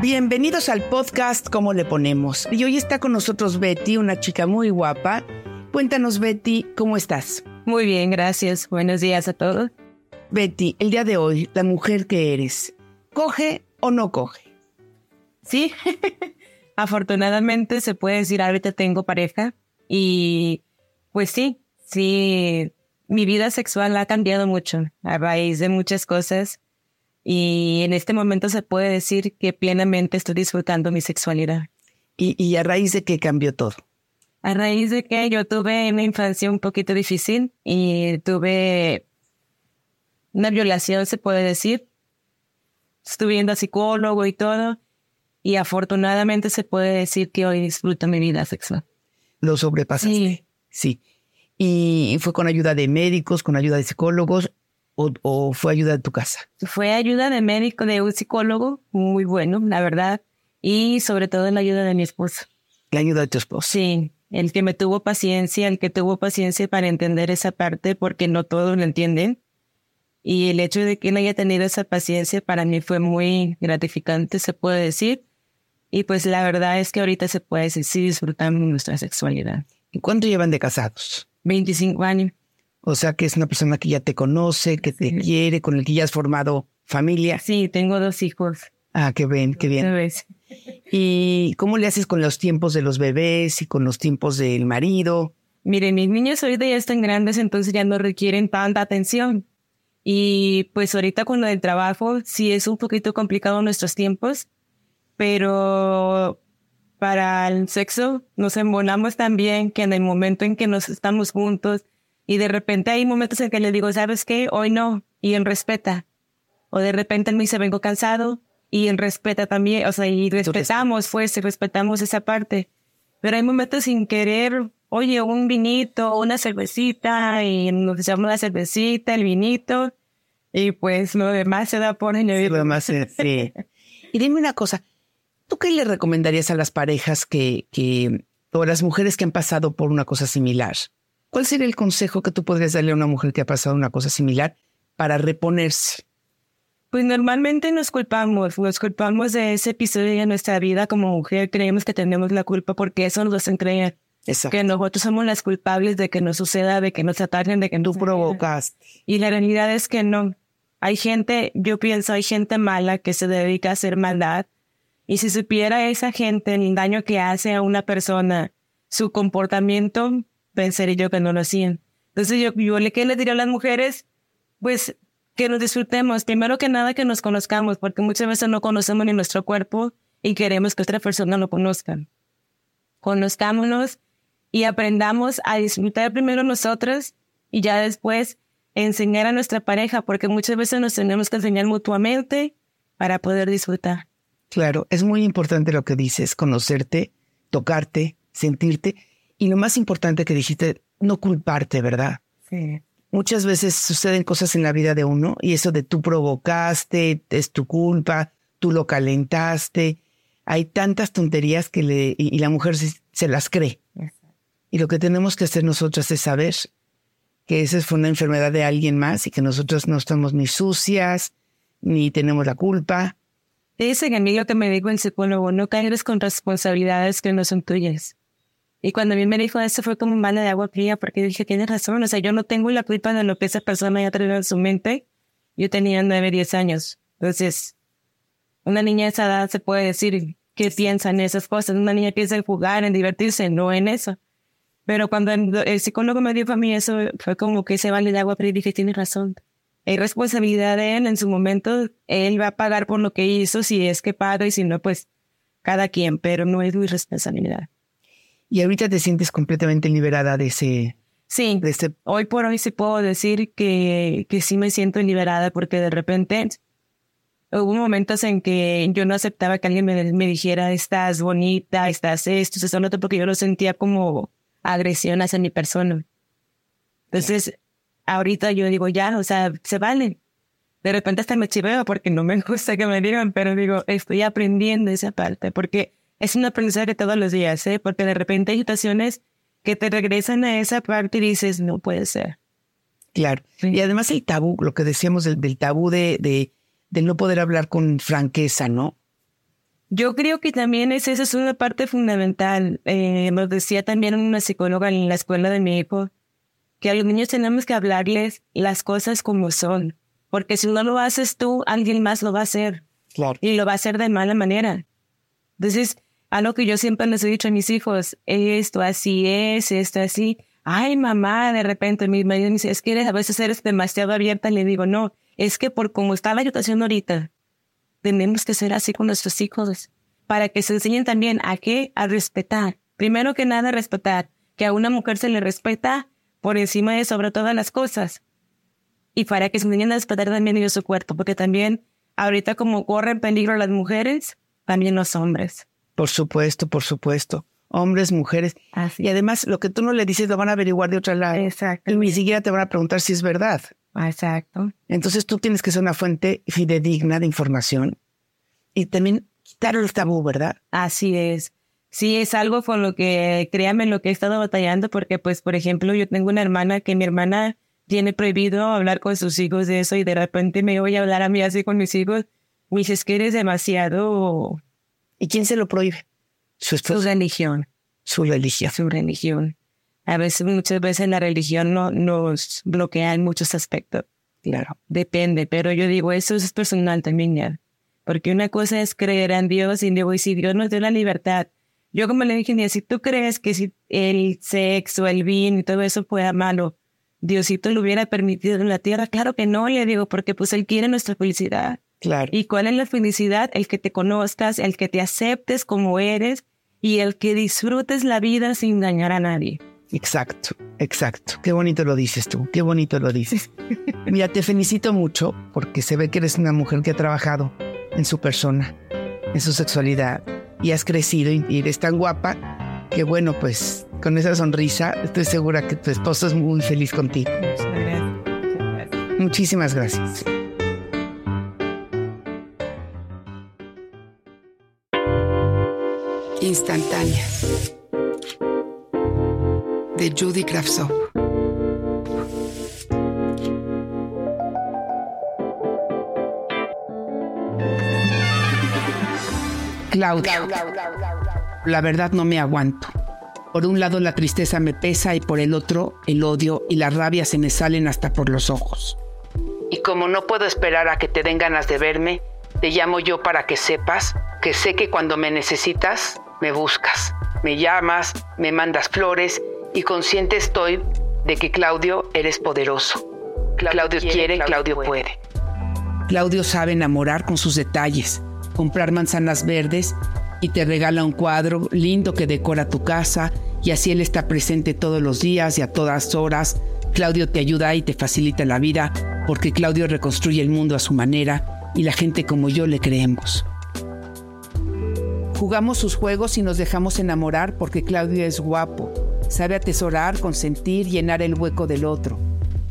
Bienvenidos al podcast ¿Cómo le ponemos? Y hoy está con nosotros Betty, una chica muy guapa. Cuéntanos, Betty, ¿cómo estás? Muy bien, gracias. Buenos días a todos. Betty, el día de hoy, la mujer que eres, ¿coge o no coge? Sí, afortunadamente se puede decir ahorita tengo pareja y pues sí, sí, mi vida sexual ha cambiado mucho a raíz de muchas cosas y en este momento se puede decir que plenamente estoy disfrutando mi sexualidad. ¿Y, y a raíz de qué cambió todo? A raíz de que yo tuve una infancia un poquito difícil y tuve una violación, se puede decir. Estuve yendo a psicólogo y todo. Y afortunadamente se puede decir que hoy disfruto mi vida sexual. ¿Lo sobrepasaste? Sí. Sí. ¿Y fue con ayuda de médicos, con ayuda de psicólogos o, o fue ayuda de tu casa? Fue ayuda de médico, de un psicólogo, muy bueno, la verdad. Y sobre todo la ayuda de mi esposo. La ayuda de tu esposo. Sí, el que me tuvo paciencia, el que tuvo paciencia para entender esa parte, porque no todos lo entienden. Y el hecho de que él haya tenido esa paciencia para mí fue muy gratificante, se puede decir. Y pues la verdad es que ahorita se puede decir, sí disfrutamos nuestra sexualidad. ¿Y cuánto llevan de casados? 25 años. O sea que es una persona que ya te conoce, que te Sí. quiere, con el que ya has formado familia. Sí, tengo dos hijos. Ah, qué bien, qué bien. ¿sabes? ¿Y cómo le haces con los tiempos de los bebés y con los tiempos del marido? Miren, mis niños ahorita ya están grandes, entonces ya no requieren tanta atención. Y pues ahorita con lo del trabajo, sí es un poquito complicado nuestros tiempos, pero para el sexo nos embonamos también que en el momento en que nos estamos juntos y de repente hay momentos en que le digo, ¿sabes qué? Hoy no, y él respeta. O de repente él me dice, vengo cansado, y él respeta también, o sea, y respetamos, pues, y respetamos esa parte. Pero hay momentos sin querer, oye, un vinito, una cervecita, y nos echamos la cervecita, el vinito, y pues lo demás se da por Sí, añadir. lo demás es- sí. Y dime una cosa, ¿tú qué le recomendarías a las parejas que, que, o a las mujeres que han pasado por una cosa similar? ¿Cuál sería el consejo que tú podrías darle a una mujer que ha pasado una cosa similar para reponerse? Pues normalmente nos culpamos, nos culpamos de ese episodio de nuestra vida como mujer, creemos que tenemos la culpa porque eso nos hacen creer Exacto. que nosotros somos las culpables de que nos suceda, de que nos ataquen, de que Tú provocas. Y la realidad es que no. Hay gente, yo pienso, hay gente mala que se dedica a hacer maldad. Y si supiera esa gente el daño que hace a una persona, su comportamiento, pensaría yo que no lo hacían. Entonces yo, yo le, ¿qué diría a las mujeres? Pues que nos disfrutemos. Primero que nada que nos conozcamos, porque muchas veces no conocemos ni nuestro cuerpo y queremos que otra persona lo conozcan. Conozcámonos y aprendamos a disfrutar primero nosotros y ya después enseñar a nuestra pareja, porque muchas veces nos tenemos que enseñar mutuamente para poder disfrutar. Claro, es muy importante lo que dices, conocerte, tocarte, sentirte y lo más importante que dijiste, no culparte, ¿verdad? Sí. Muchas veces suceden cosas en la vida de uno y eso de tú provocaste, es tu culpa, tú lo calentaste. Hay tantas tonterías que le, y, y la mujer se, se las cree. Y lo que tenemos que hacer nosotras es saber que esa fue una enfermedad de alguien más y que nosotros no estamos ni sucias, ni tenemos la culpa. Ese a mí lo que me dijo el psicólogo, no caes con responsabilidades que no son tuyas. Y cuando a mí me dijo eso fue como un balde de agua fría porque dije, tienes razón, o sea, yo no tengo la culpa de lo que esa persona haya traído en su mente. Yo tenía nueve, diez años. Entonces, una niña de esa edad se puede decir qué piensa en esas cosas. Una niña piensa en jugar, en divertirse, no en eso. Pero cuando el, psicólogo me dijo a mí eso, fue como que ese vale de agua fría dije, tienes razón. Hay responsabilidad de él en su momento. Él va a pagar por lo que hizo, si es que paga y si no, pues cada quien, pero no es mi responsabilidad. Y ahorita te sientes completamente liberada de ese... Sí, hoy por hoy sí puedo decir que, que sí me siento liberada porque de repente hubo momentos en que yo no aceptaba que alguien me, me dijera, estás bonita, estás esto, estás otro, porque yo lo sentía como agresión hacia mi persona. Entonces, ahorita yo digo, ya, o sea, se vale. De repente hasta me chiveo porque no me gusta que me digan, pero digo, estoy aprendiendo esa parte, porque es un aprendizaje todos los días, ¿eh? Porque de repente hay situaciones que te regresan a esa parte y dices, no puede ser. Claro. Y además el tabú, lo que decíamos del, tabú de, de, no poder hablar con franqueza, ¿no? Yo creo que también es, esa es una parte fundamental. Eh, nos decía también una psicóloga en la escuela de mi hijo que a los niños tenemos que hablarles las cosas como son, porque si no lo haces tú, alguien más lo va a hacer. Claro. Y lo va a hacer de mala manera. Entonces, algo que yo siempre les he dicho a mis hijos, esto así es, esto así. Ay, mamá, de repente mi marido me dice, es que a veces eres demasiado abierta. Y le digo, no, es que por cómo está la situación ahorita, tenemos que ser así con nuestros hijos para que se enseñen también a qué, a respetar. Primero que nada, respetar. Que a una mujer se le respeta por encima de sobre todas las cosas. Y para que se enseñen a respetar también ellos su cuerpo, porque también ahorita como corren peligro las mujeres, también los hombres. Por supuesto, por supuesto. Hombres, mujeres. Y además, lo que tú no le dices lo van a averiguar de otra lado. Exacto. Y ni siquiera te van a preguntar si es verdad. Exacto. Entonces tú tienes que ser una fuente fidedigna de información y también quitar el tabú, ¿verdad? Así es. Sí, es algo con lo que, créame, lo que he estado batallando, porque, pues, por ejemplo, yo tengo una hermana que mi hermana tiene prohibido hablar con sus hijos de eso y de repente me voy a hablar a mí así con mis hijos. Me dices que eres demasiado ¿Y quién se lo prohíbe? Su, religión. Su religión. Su religión. A veces, muchas veces la religión no, nos bloquea en muchos aspectos. Claro. Depende, pero yo digo, eso es personal también ya. Porque una cosa es creer en Dios y digo, y si Dios nos dio la libertad. Yo como le dije, si tú crees que si el sexo, el vino y todo eso fuera malo, Diosito lo hubiera permitido en la tierra, claro que no, le digo, porque pues Él quiere nuestra felicidad. Claro. ¿Y cuál es la felicidad? El que te conozcas, el que te aceptes como eres y el que disfrutes la vida sin dañar a nadie. Exacto, exacto. Qué bonito lo dices tú, qué bonito lo dices. Mira, te felicito mucho porque se ve que eres una mujer que ha trabajado en su persona, en su sexualidad y has crecido y eres tan guapa que bueno, pues con esa sonrisa estoy segura que tu esposo es muy feliz contigo. Muchísimas gracias. Instantánea de Judy Kravtsov. Claudia, la verdad no me aguanto. Por un lado la tristeza me pesa y por el otro el odio y la rabia se me salen hasta por los ojos. Y como no puedo esperar a que te den ganas de verme, te llamo yo para que sepas que sé que cuando me necesitas, me buscas, me llamas, me mandas flores y consciente estoy de que Claudio eres poderoso. Claudio, quiere, Claudio, puede. Claudio sabe enamorar con sus detalles, comprar manzanas verdes y te regala un cuadro lindo que decora tu casa y así él está presente todos los días y a todas horas. Claudio te ayuda y te facilita la vida porque Claudio reconstruye el mundo a su manera y la gente como yo le creemos. Jugamos sus juegos y nos dejamos enamorar porque Claudio es guapo, sabe atesorar, consentir, llenar el hueco del otro.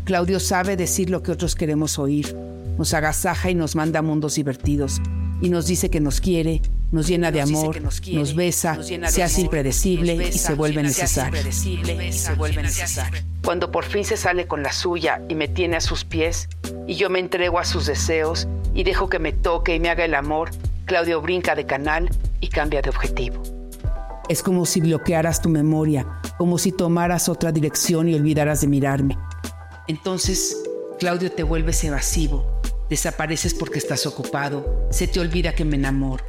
Claudio sabe decir lo que otros queremos oír, nos agasaja y nos manda a mundos divertidos, y nos dice que nos quiere nos llena de amor, nos, besa, se hace impredecible y se vuelve necesario. Cuando por fin se sale con la suya y me tiene a sus pies, y yo me entrego a sus deseos y dejo que me toque y me haga el amor, Claudio brinca de canal y cambia de objetivo. Es como si bloquearas tu memoria, como si tomaras otra dirección y olvidaras de mirarme. Entonces, Claudio te vuelves evasivo, desapareces porque estás ocupado, se te olvida que me enamoro.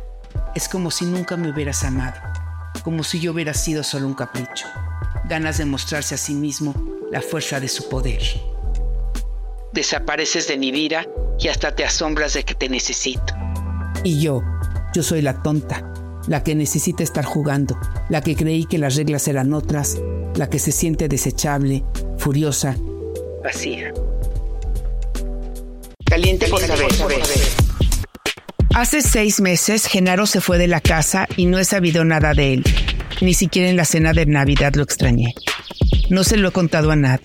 Es como si nunca me hubieras amado, como si yo hubiera sido solo un capricho. Ganas de mostrarse a sí mismo la fuerza de su poder. Desapareces de mi vida y hasta te asombras de que te necesito. Y yo, yo soy la tonta, la que necesita estar jugando, la que creí que las reglas eran otras, la que se siente desechable, furiosa, vacía. Caliente por saber. Hace seis meses Genaro se fue de la casa y no he sabido nada de él. Ni siquiera en la cena de Navidad lo extrañé. No se lo he contado a nadie.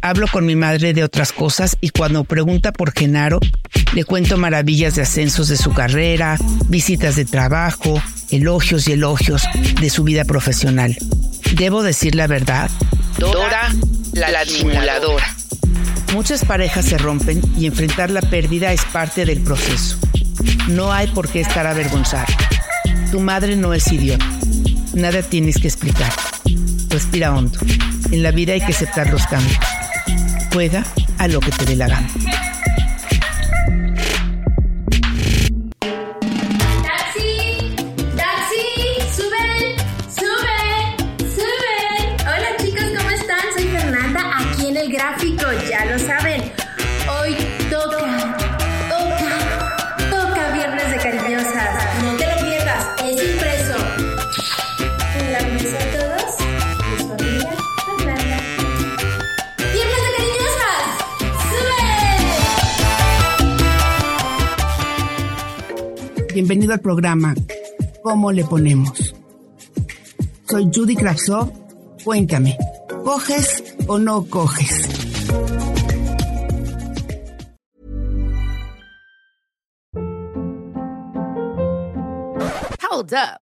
Hablo con mi madre de otras cosas y cuando pregunta por Genaro, le cuento maravillas de ascensos de su carrera, visitas de trabajo, elogios y elogios de su vida profesional. Debo decir la verdad. Dora, la, la. Muchas parejas se rompen y enfrentar la pérdida es parte del proceso. No hay por qué estar avergonzado. Tu madre no es idiota. Nada tienes que explicar. Respira hondo. En la vida hay que aceptar los cambios. Juega a lo que te dé la gana. Bienvenido al programa ¿Cómo le ponemos? Soy Judy Kravsov. Cuéntame, ¿coges o no coges? Hold up.